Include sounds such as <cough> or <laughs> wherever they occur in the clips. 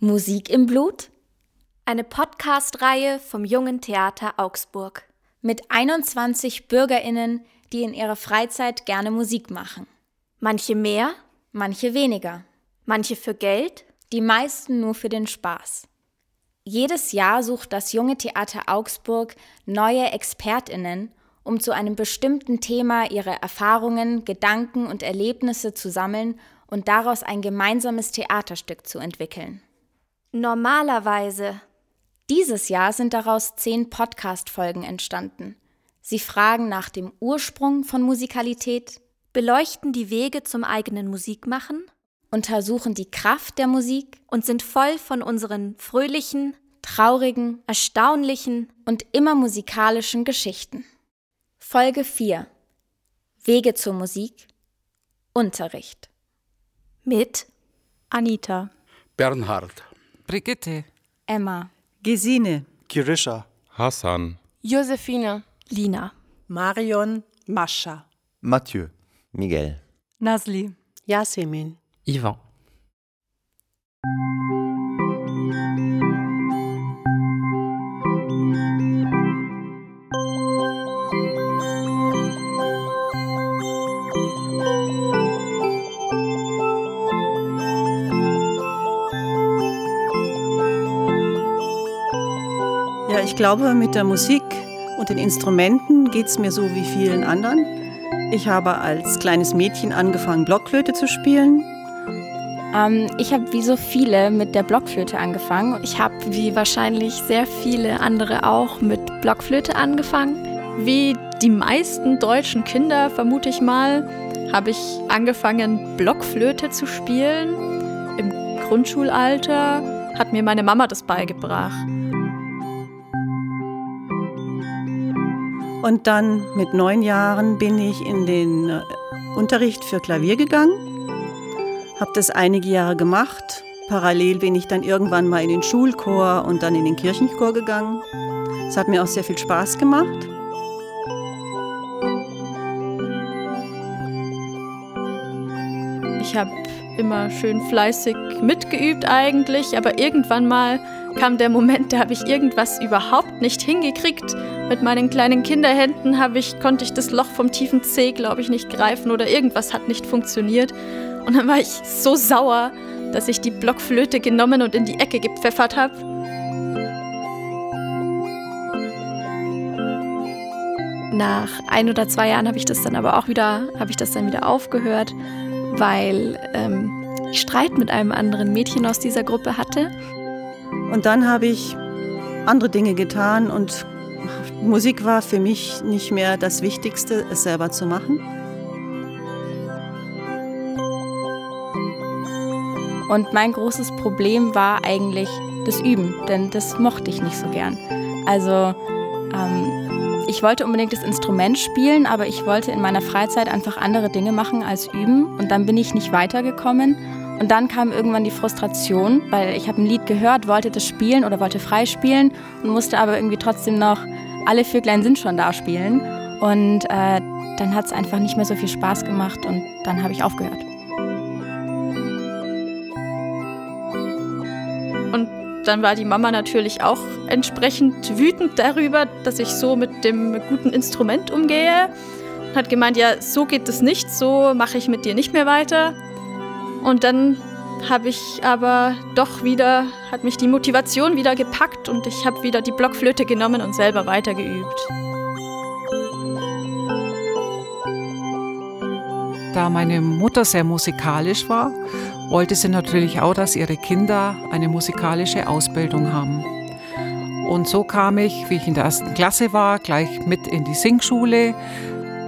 Musik im Blut? Eine Podcast-Reihe vom Jungen Theater Augsburg mit 21 BürgerInnen, die in ihrer Freizeit gerne Musik machen. Manche mehr, manche weniger. Manche für Geld, die meisten nur für den Spaß. Jedes Jahr sucht das Junge Theater Augsburg neue ExpertInnen, um zu einem bestimmten Thema ihre Erfahrungen, Gedanken und Erlebnisse zu sammeln und daraus ein gemeinsames Theaterstück zu entwickeln. Normalerweise. Dieses Jahr sind daraus zehn Podcast-Folgen entstanden. Sie fragen nach dem Ursprung von Musikalität, beleuchten die Wege zum eigenen Musikmachen, untersuchen die Kraft der Musik und sind voll von unseren fröhlichen, traurigen, erstaunlichen und immer musikalischen Geschichten. Folge 4 Wege zur Musik. Unterricht. Mit Anita. Bernhard. Brigitte, Emma, Gesine, Kirisha, Hassan, Josephine, Lina, Marion, Mascha, Mathieu, Miguel, Nasli, Yasemin, Ivan. Ja, ich glaube, mit der Musik und den Instrumenten geht es mir so wie vielen anderen. Ich habe als kleines Mädchen angefangen, Blockflöte zu spielen. Ähm, ich habe wie so viele mit der Blockflöte angefangen. Ich habe wie wahrscheinlich sehr viele andere auch mit Blockflöte angefangen. Wie die meisten deutschen Kinder, vermute ich mal, habe ich angefangen, Blockflöte zu spielen. Im Grundschulalter hat mir meine Mama das beigebracht. Und dann mit neun Jahren bin ich in den äh, Unterricht für Klavier gegangen, habe das einige Jahre gemacht. Parallel bin ich dann irgendwann mal in den Schulchor und dann in den Kirchenchor gegangen. Es hat mir auch sehr viel Spaß gemacht. Ich habe immer schön fleißig mitgeübt eigentlich, aber irgendwann mal kam der Moment, da habe ich irgendwas überhaupt nicht hingekriegt. Mit meinen kleinen Kinderhänden ich, konnte ich das Loch vom tiefen C, glaube ich, nicht greifen oder irgendwas hat nicht funktioniert. Und dann war ich so sauer, dass ich die Blockflöte genommen und in die Ecke gepfeffert habe. Nach ein oder zwei Jahren habe ich das dann aber auch wieder, habe ich das dann wieder aufgehört, weil ähm, ich Streit mit einem anderen Mädchen aus dieser Gruppe hatte. Und dann habe ich andere Dinge getan und Musik war für mich nicht mehr das Wichtigste, es selber zu machen. Und mein großes Problem war eigentlich das Üben, denn das mochte ich nicht so gern. Also ähm, ich wollte unbedingt das Instrument spielen, aber ich wollte in meiner Freizeit einfach andere Dinge machen als üben. Und dann bin ich nicht weitergekommen. Und dann kam irgendwann die Frustration, weil ich habe ein Lied gehört, wollte das spielen oder wollte frei spielen und musste aber irgendwie trotzdem noch alle Vöglein sind schon da spielen. Und äh, dann hat es einfach nicht mehr so viel Spaß gemacht und dann habe ich aufgehört. Dann war die Mama natürlich auch entsprechend wütend darüber, dass ich so mit dem guten Instrument umgehe. Und hat gemeint, ja, so geht es nicht, so mache ich mit dir nicht mehr weiter. Und dann habe ich aber doch wieder, hat mich die Motivation wieder gepackt und ich habe wieder die Blockflöte genommen und selber weitergeübt. Da meine Mutter sehr musikalisch war, wollte sie natürlich auch, dass ihre Kinder eine musikalische Ausbildung haben. Und so kam ich, wie ich in der ersten Klasse war, gleich mit in die Singschule,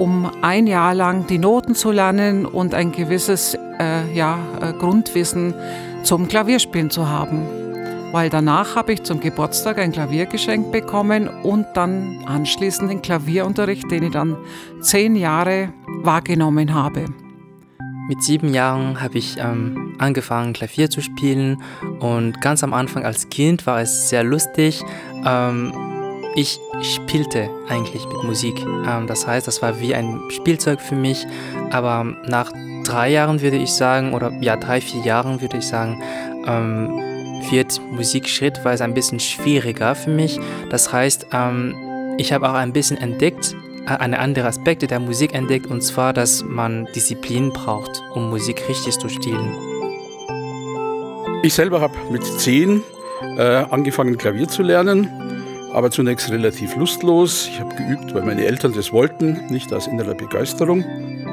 um ein Jahr lang die Noten zu lernen und ein gewisses äh, ja, äh, Grundwissen zum Klavierspielen zu haben. Weil danach habe ich zum Geburtstag ein Klavier geschenkt bekommen und dann anschließend den Klavierunterricht, den ich dann zehn Jahre wahrgenommen habe. Mit sieben Jahren habe ich ähm, angefangen, Klavier zu spielen und ganz am Anfang als Kind war es sehr lustig. Ähm, ich spielte eigentlich mit Musik. Ähm, das heißt, das war wie ein Spielzeug für mich. Aber nach drei Jahren würde ich sagen, oder ja, drei, vier Jahren würde ich sagen, ähm, wird Musik schrittweise ein bisschen schwieriger für mich. Das heißt, ähm, ich habe auch ein bisschen entdeckt, eine andere Aspekte der Musik entdeckt, und zwar, dass man Disziplin braucht, um Musik richtig zu spielen. Ich selber habe mit zehn äh, angefangen, Klavier zu lernen, aber zunächst relativ lustlos. Ich habe geübt, weil meine Eltern das wollten, nicht aus innerer Begeisterung.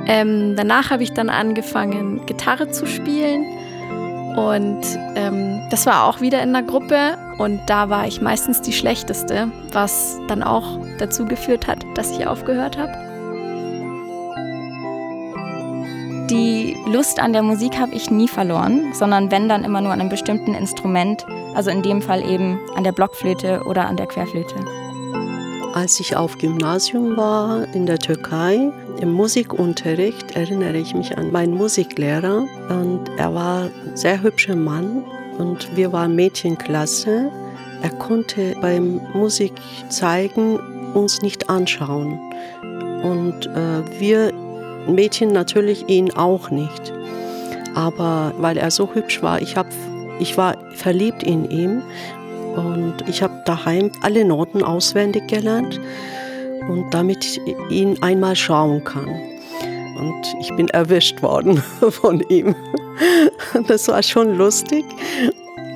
Ähm, danach habe ich dann angefangen, Gitarre zu spielen. Und ähm, das war auch wieder in der Gruppe und da war ich meistens die schlechteste, was dann auch dazu geführt hat, dass ich aufgehört habe. Die Lust an der Musik habe ich nie verloren, sondern wenn dann immer nur an einem bestimmten Instrument, also in dem Fall eben an der Blockflöte oder an der Querflöte. Als ich auf Gymnasium war in der Türkei, im Musikunterricht erinnere ich mich an meinen Musiklehrer und er war ein sehr hübscher Mann und wir waren Mädchenklasse. Er konnte beim Musik zeigen uns nicht anschauen und äh, wir Mädchen natürlich ihn auch nicht. Aber weil er so hübsch war, ich, hab, ich war verliebt in ihn und ich habe daheim alle Noten auswendig gelernt und damit ich ihn einmal schauen kann. Und ich bin erwischt worden <laughs> von ihm. Das war schon lustig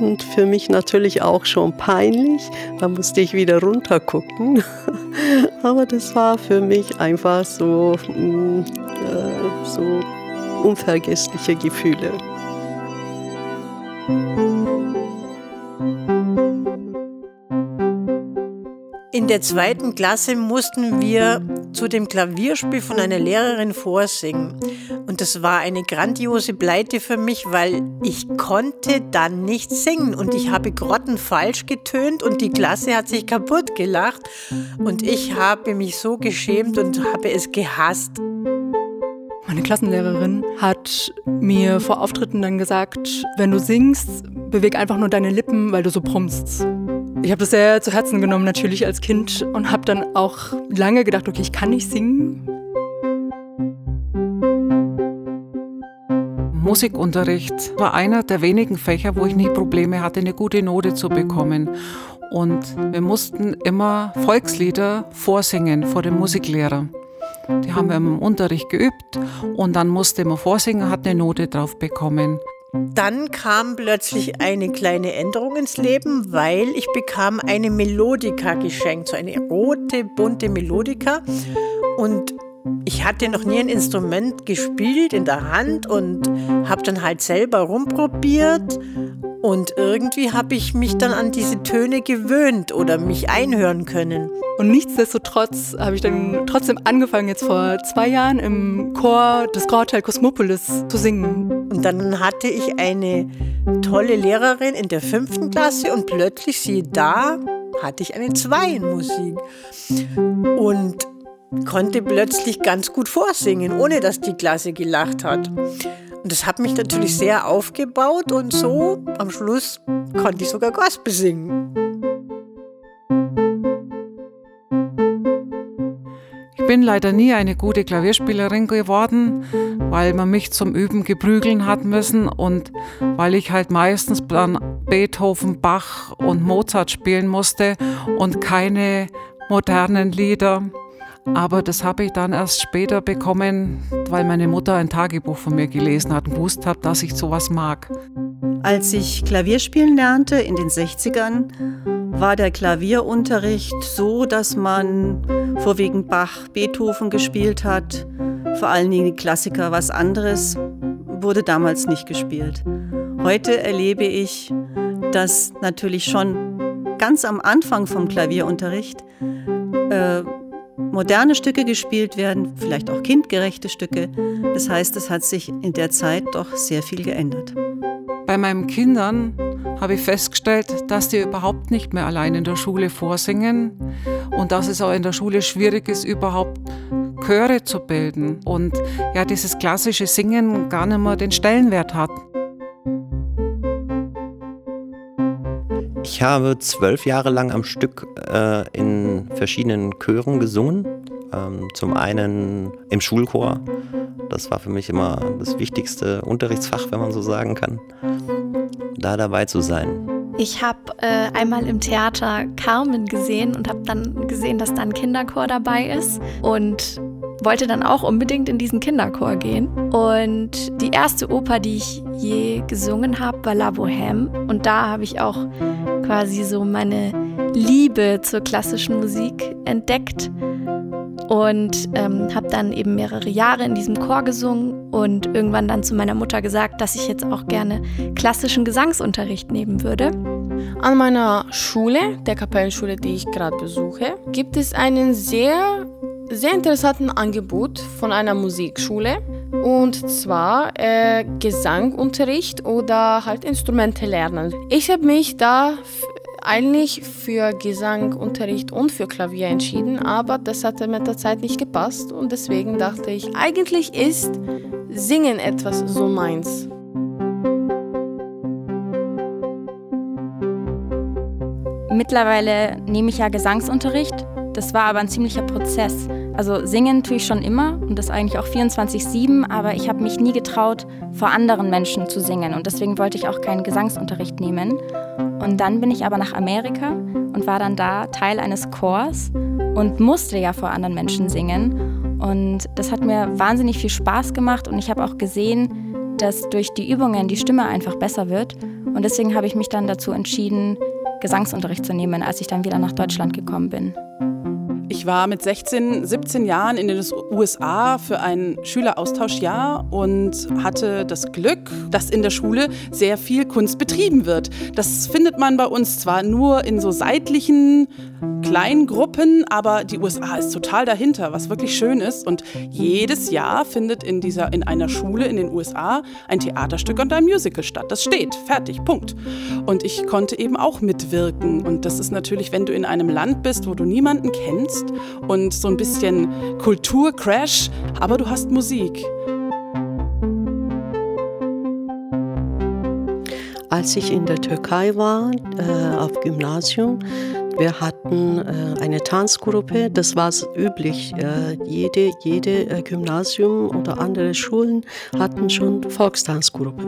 und für mich natürlich auch schon peinlich. Da musste ich wieder runter gucken. <laughs> Aber das war für mich einfach so, mm, äh, so unvergessliche Gefühle. Der zweiten Klasse mussten wir zu dem Klavierspiel von einer Lehrerin vorsingen. Und das war eine grandiose Pleite für mich, weil ich konnte dann nicht singen. Und ich habe grottenfalsch getönt und die Klasse hat sich kaputt gelacht. Und ich habe mich so geschämt und habe es gehasst. Meine Klassenlehrerin hat mir vor Auftritten dann gesagt, wenn du singst, beweg einfach nur deine Lippen, weil du so brummst. Ich habe das sehr zu Herzen genommen, natürlich als Kind, und habe dann auch lange gedacht, okay, ich kann nicht singen. Musikunterricht war einer der wenigen Fächer, wo ich nie Probleme hatte, eine gute Note zu bekommen. Und wir mussten immer Volkslieder vorsingen vor dem Musiklehrer. Die haben wir im Unterricht geübt und dann musste man vorsingen, hat eine Note drauf bekommen. Dann kam plötzlich eine kleine Änderung ins Leben, weil ich bekam eine Melodika geschenkt, so eine rote, bunte Melodika. Und ich hatte noch nie ein Instrument gespielt in der Hand und habe dann halt selber rumprobiert und irgendwie habe ich mich dann an diese Töne gewöhnt oder mich einhören können. Und nichtsdestotrotz habe ich dann trotzdem angefangen, jetzt vor zwei Jahren im Chor des Grauteil Cosmopolis zu singen. Und dann hatte ich eine tolle Lehrerin in der fünften Klasse und plötzlich, siehe da, hatte ich eine Zwei in Musik. Und konnte plötzlich ganz gut vorsingen, ohne dass die Klasse gelacht hat. Und das hat mich natürlich sehr aufgebaut und so am Schluss konnte ich sogar Gospel singen. Ich bin leider nie eine gute Klavierspielerin geworden, weil man mich zum Üben geprügeln hat müssen und weil ich halt meistens dann Beethoven, Bach und Mozart spielen musste und keine modernen Lieder. Aber das habe ich dann erst später bekommen, weil meine Mutter ein Tagebuch von mir gelesen hat und gewusst hat, dass ich sowas mag. Als ich Klavierspielen lernte in den 60ern, war der Klavierunterricht so, dass man vorwiegend Bach, Beethoven gespielt hat. Vor allen Dingen die Klassiker, was anderes wurde damals nicht gespielt. Heute erlebe ich, dass natürlich schon ganz am Anfang vom Klavierunterricht äh, moderne Stücke gespielt werden, vielleicht auch kindgerechte Stücke. Das heißt, es hat sich in der Zeit doch sehr viel geändert. Bei meinen Kindern habe ich festgestellt, dass die überhaupt nicht mehr allein in der Schule vorsingen und dass es auch in der Schule schwierig ist, überhaupt Chöre zu bilden und ja, dieses klassische Singen gar nicht mehr den Stellenwert hat. Ich habe zwölf Jahre lang am Stück äh, in verschiedenen Chören gesungen. Ähm, zum einen im Schulchor. Das war für mich immer das wichtigste Unterrichtsfach, wenn man so sagen kann, da dabei zu sein. Ich habe äh, einmal im Theater Carmen gesehen und habe dann gesehen, dass da ein Kinderchor dabei ist und wollte dann auch unbedingt in diesen Kinderchor gehen. Und die erste Oper, die ich je gesungen habe, war La Bohème. Und da habe ich auch quasi so meine Liebe zur klassischen Musik entdeckt und ähm, habe dann eben mehrere Jahre in diesem Chor gesungen und irgendwann dann zu meiner Mutter gesagt, dass ich jetzt auch gerne klassischen Gesangsunterricht nehmen würde. An meiner Schule, der Kapellenschule, die ich gerade besuche, gibt es einen sehr, sehr interessanten Angebot von einer Musikschule. Und zwar äh, Gesangunterricht oder halt Instrumente lernen. Ich habe mich da eigentlich für Gesangunterricht und für Klavier entschieden, aber das hatte mit der Zeit nicht gepasst und deswegen dachte ich, eigentlich ist Singen etwas so meins. Mittlerweile nehme ich ja Gesangsunterricht. Das war aber ein ziemlicher Prozess. Also singen tue ich schon immer und das eigentlich auch 24/7, aber ich habe mich nie getraut, vor anderen Menschen zu singen und deswegen wollte ich auch keinen Gesangsunterricht nehmen. Und dann bin ich aber nach Amerika und war dann da Teil eines Chors und musste ja vor anderen Menschen singen. Und das hat mir wahnsinnig viel Spaß gemacht und ich habe auch gesehen, dass durch die Übungen die Stimme einfach besser wird. Und deswegen habe ich mich dann dazu entschieden, Gesangsunterricht zu nehmen, als ich dann wieder nach Deutschland gekommen bin. Ich war mit 16, 17 Jahren in den USA für ein Schüleraustauschjahr und hatte das Glück, dass in der Schule sehr viel Kunst betrieben wird. Das findet man bei uns zwar nur in so seitlichen kleinen Gruppen, aber die USA ist total dahinter, was wirklich schön ist. Und jedes Jahr findet in, dieser, in einer Schule in den USA ein Theaterstück und ein Musical statt. Das steht, fertig, Punkt. Und ich konnte eben auch mitwirken. Und das ist natürlich, wenn du in einem Land bist, wo du niemanden kennst, hast und so ein bisschen Kulturcrash, aber du hast Musik. Als ich in der Türkei war, äh, auf Gymnasium, wir hatten äh, eine Tanzgruppe, das war üblich. Äh, jede jede äh, Gymnasium oder andere Schulen hatten schon Volkstanzgruppe.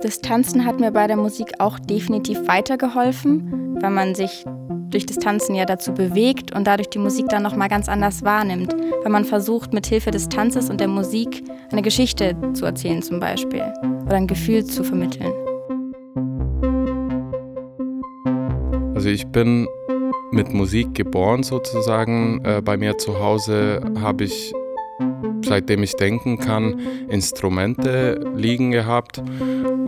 Das Tanzen hat mir bei der Musik auch definitiv weitergeholfen, weil man sich durch das Tanzen ja dazu bewegt und dadurch die Musik dann nochmal ganz anders wahrnimmt, weil man versucht, mit Hilfe des Tanzes und der Musik eine Geschichte zu erzählen zum Beispiel oder ein Gefühl zu vermitteln. Also ich bin mit Musik geboren sozusagen. Äh, bei mir zu Hause habe ich seitdem ich denken kann, Instrumente liegen gehabt.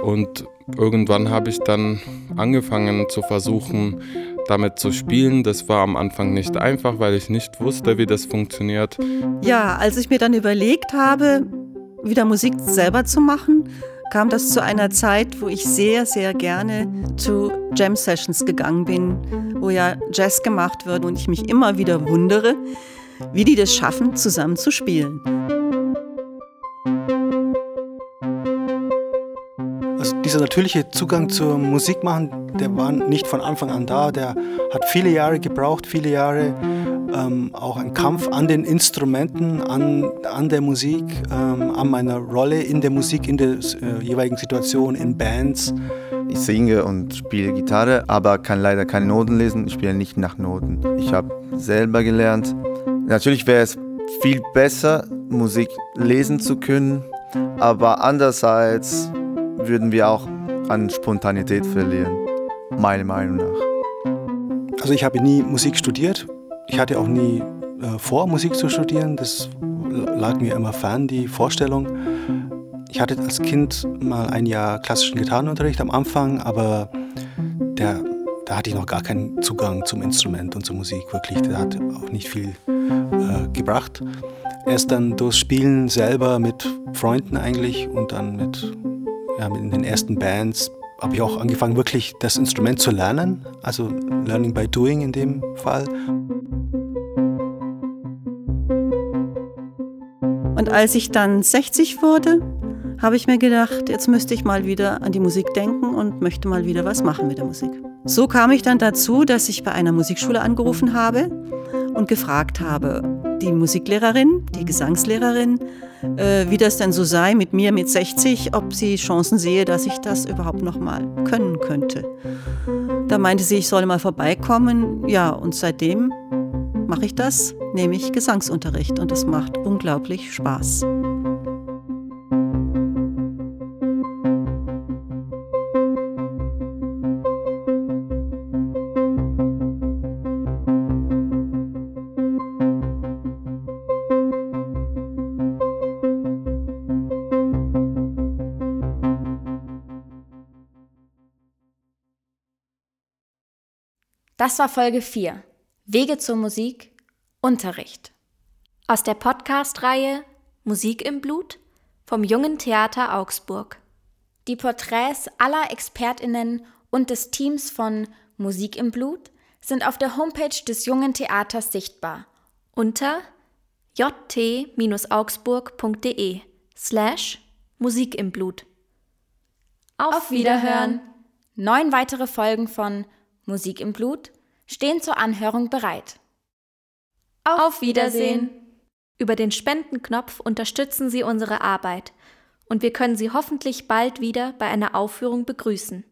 Und irgendwann habe ich dann angefangen zu versuchen, damit zu spielen. Das war am Anfang nicht einfach, weil ich nicht wusste, wie das funktioniert. Ja, als ich mir dann überlegt habe, wieder Musik selber zu machen, kam das zu einer Zeit, wo ich sehr, sehr gerne zu Jam Sessions gegangen bin, wo ja Jazz gemacht wird und ich mich immer wieder wundere, wie die das schaffen, zusammen zu spielen. Also dieser natürliche Zugang zur Musik machen, der war nicht von Anfang an da. Der hat viele Jahre gebraucht, viele Jahre ähm, auch ein Kampf an den Instrumenten, an, an der Musik, ähm, an meiner Rolle in der Musik, in der äh, jeweiligen Situation, in Bands. Ich singe und spiele Gitarre, aber kann leider keine Noten lesen. Ich spiele nicht nach Noten. Ich habe selber gelernt, Natürlich wäre es viel besser, Musik lesen zu können, aber andererseits würden wir auch an Spontanität verlieren, meiner Meinung nach. Also ich habe nie Musik studiert. Ich hatte auch nie äh, vor, Musik zu studieren. Das lag mir immer fern, die Vorstellung. Ich hatte als Kind mal ein Jahr klassischen Gitarrenunterricht am Anfang, aber der, da hatte ich noch gar keinen Zugang zum Instrument und zur Musik. Wirklich, der hat auch nicht viel äh, gebracht. Erst dann durchs Spielen selber mit Freunden eigentlich und dann mit, ja, mit den ersten Bands habe ich auch angefangen, wirklich das Instrument zu lernen. Also Learning by Doing in dem Fall. Und als ich dann 60 wurde, habe ich mir gedacht, jetzt müsste ich mal wieder an die Musik denken und möchte mal wieder was machen mit der Musik. So kam ich dann dazu, dass ich bei einer Musikschule angerufen habe und gefragt habe, die Musiklehrerin, die Gesangslehrerin, äh, wie das denn so sei mit mir mit 60, ob sie Chancen sehe, dass ich das überhaupt noch mal können könnte. Da meinte sie, ich solle mal vorbeikommen. Ja, und seitdem mache ich das, nehme ich Gesangsunterricht und es macht unglaublich Spaß. Das war Folge 4. Wege zur Musik, Unterricht. Aus der Podcast-Reihe Musik im Blut vom Jungen Theater Augsburg. Die Porträts aller ExpertInnen und des Teams von Musik im Blut sind auf der Homepage des Jungen Theaters sichtbar unter jt-augsburg.de slash Musik im Blut. Auf Wiederhören! Neun weitere Folgen von Musik im Blut stehen zur Anhörung bereit. Auf Wiedersehen! Über den Spendenknopf unterstützen Sie unsere Arbeit und wir können Sie hoffentlich bald wieder bei einer Aufführung begrüßen.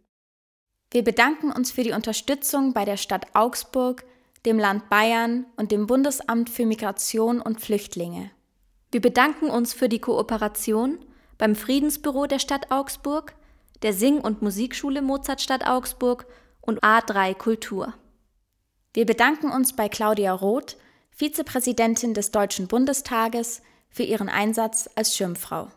Wir bedanken uns für die Unterstützung bei der Stadt Augsburg, dem Land Bayern und dem Bundesamt für Migration und Flüchtlinge. Wir bedanken uns für die Kooperation beim Friedensbüro der Stadt Augsburg, der Sing- und Musikschule Mozartstadt Augsburg und A3 Kultur. Wir bedanken uns bei Claudia Roth, Vizepräsidentin des Deutschen Bundestages, für ihren Einsatz als Schirmfrau.